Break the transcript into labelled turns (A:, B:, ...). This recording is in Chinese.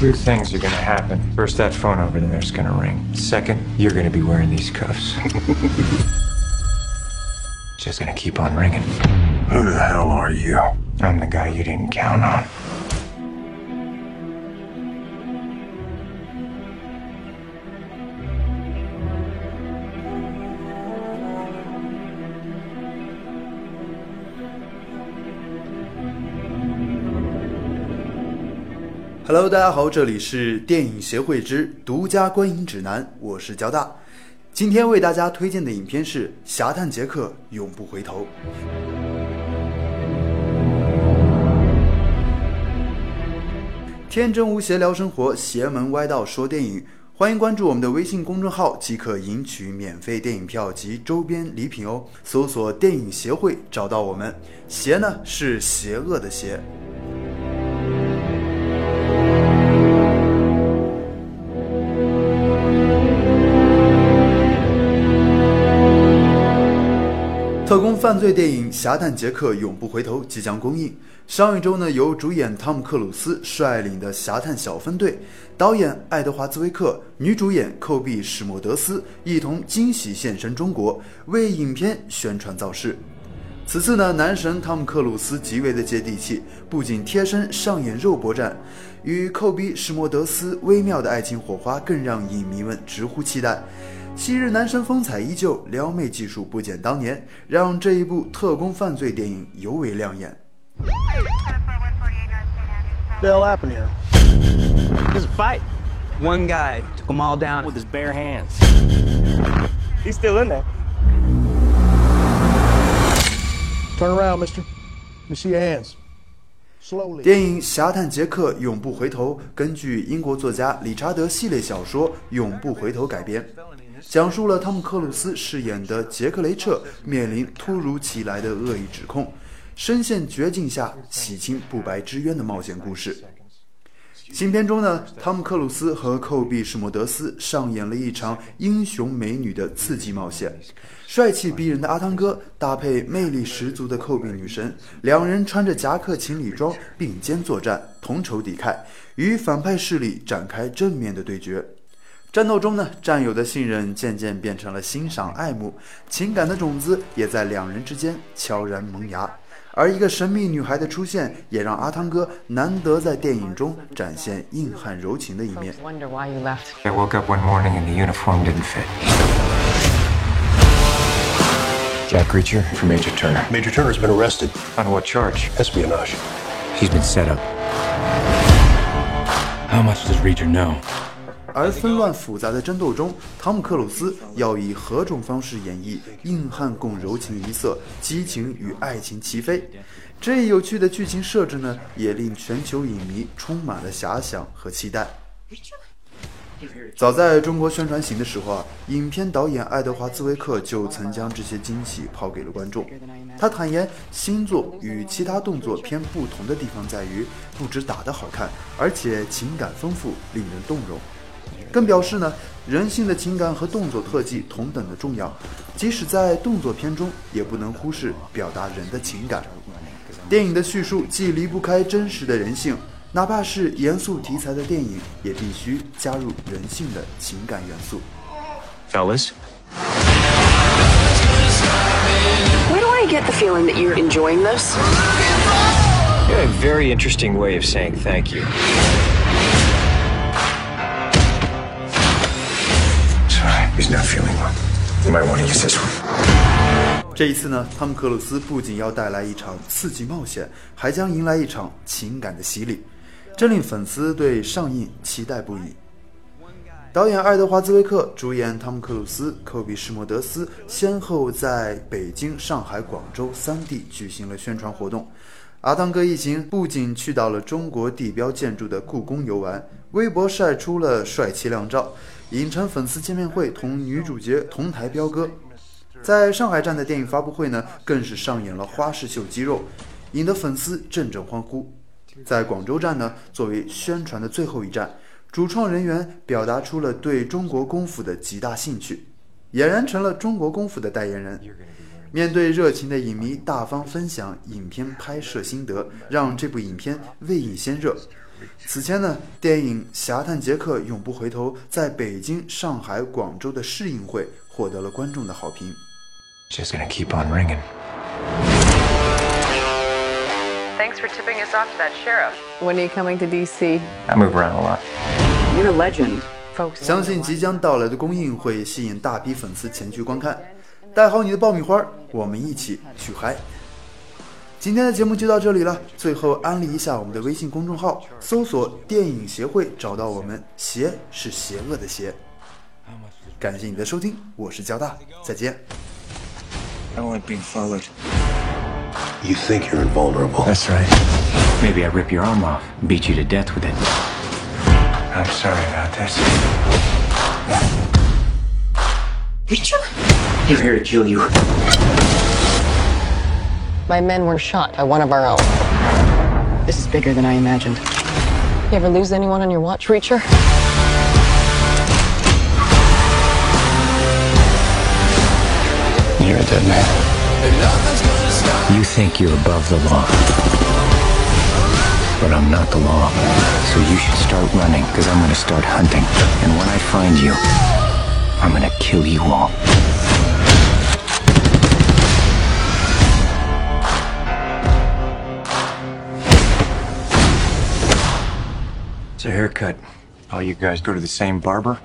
A: Two things are gonna happen. First, that phone over there is gonna ring. Second, you're gonna be wearing these cuffs. Just gonna keep on ringing.
B: Who the hell are you?
A: I'm the guy you didn't count on.
C: Hello，大家好，这里是电影协会之独家观影指南，我是交大。今天为大家推荐的影片是《侠探杰克：永不回头》。天真无邪聊生活，邪门歪道说电影。欢迎关注我们的微信公众号，即可赢取免费电影票及周边礼品哦。搜索“电影协会”找到我们。邪呢是邪恶的邪。特工犯罪电影《侠探杰克：永不回头》即将公映。上一周呢，由主演汤姆·克鲁斯率领的侠探小分队，导演爱德华·兹威克、女主演寇比·史莫德斯一同惊喜现身中国，为影片宣传造势。此次呢，男神汤姆·克鲁斯极为的接地气，不仅贴身上演肉搏战，与寇比·史莫德斯微妙的爱情火花更让影迷们直呼期待。昔日男神风采依旧，撩妹技术不减当年，让这一部特工犯罪电影尤为亮眼。
D: the hell happened here?
E: There's a fight. One guy took them all down with his bare hands.
D: He's still in there. Turn around, mister. Let me see your hands.
C: 电影《侠探杰克：永不回头》根据英国作家理查德系列小说《永不回头》改编，讲述了汤姆·克鲁斯饰演的杰克·雷彻面临突如其来的恶意指控，深陷绝境下洗清不白之冤的冒险故事。新片中呢，汤姆·克鲁斯和寇比·史莫德斯上演了一场英雄美女的刺激冒险。帅气逼人的阿汤哥搭配魅力十足的寇比女神，两人穿着夹克情侣装并肩作战，同仇敌忾，与反派势力展开正面的对决。战斗中呢，战友的信任渐渐变成了欣赏爱慕，情感的种子也在两人之间悄然萌芽。而一个神秘女孩的出现，也让阿汤哥难得在电影中展现硬汉柔情的一面。
F: Wonder why you left.
A: I woke up one morning and the uniform didn't fit. Jack Reacher for Major Turner.
B: Major Turner's been arrested.
A: On what charge?
B: Espionage.
A: He's been set up. How much does Reacher know?
C: 而纷乱复杂的争斗中，汤姆·克鲁斯要以何种方式演绎硬汉共柔情一色，激情与爱情齐飞？这一有趣的剧情设置呢，也令全球影迷充满了遐想和期待。早在中国宣传行的时候啊，影片导演爱德华·兹威克就曾将这些惊喜抛给了观众。他坦言，新作与其他动作片不同的地方在于，不止打得好看，而且情感丰富，令人动容。更表示呢，人性的情感和动作特技同等的重要，即使在动作片中，也不能忽视表达人的情感。电影的叙述既离不开真实的人性，哪怕是严肃题材的电影，也必须加入人性的情感元素。
A: Fellas?
F: Where do I get the feeling that you're enjoying this?
A: You have a very interesting way of saying thank you.
C: 这一次呢，汤姆·克鲁斯不仅要带来一场刺激冒险，还将迎来一场情感的洗礼，这令粉丝对上映期待不已。导演爱德华·兹威克、主演汤姆·克鲁斯、寇比·施莫德斯先后在北京、上海、广州三地举行了宣传活动。阿汤哥一行不仅去到了中国地标建筑的故宫游玩，微博晒出了帅气靓照，影城粉丝见面会同女主角同台飙歌。在上海站的电影发布会呢，更是上演了花式秀肌肉，引得粉丝阵阵欢呼。在广州站呢，作为宣传的最后一站，主创人员表达出了对中国功夫的极大兴趣，俨然成了中国功夫的代言人。面对热情的影迷，大方分享影片拍摄心得，让这部影片未映先热。此前呢，电影《侠探杰克永不回头》在北京、上海、广州的试映会获得了观众的好评。
A: Just gonna keep on ringing.
G: Thanks for tipping us off to that sheriff. When are you coming to DC?
A: I move around a lot.
F: You're a legend.
G: Folks,
C: 相信即将到来的公映会吸引大批粉丝前去观看。带好你的爆米花，我们一起去嗨！今天的节目就到这里了。最后安利一下我们的微信公众号，搜索“电影协会”，找到我们。邪是邪恶的邪。感谢你的收听，我是交大，再见。
B: I don't like being followed.
H: You think you're invulnerable.
A: That's right. Maybe I rip your arm off, and beat you to death with it. I'm sorry about this.
F: Richard?
A: We're here to kill you.
I: My men were shot by one of our own.
F: This is bigger than I imagined.
I: You ever lose anyone on your watch, Reacher?
A: You're a dead man. You think you're above the law. But I'm not the law. So you should start running, because I'm gonna start hunting. And when I find you, I'm gonna kill you all. It's a haircut. All you guys go to the same barber?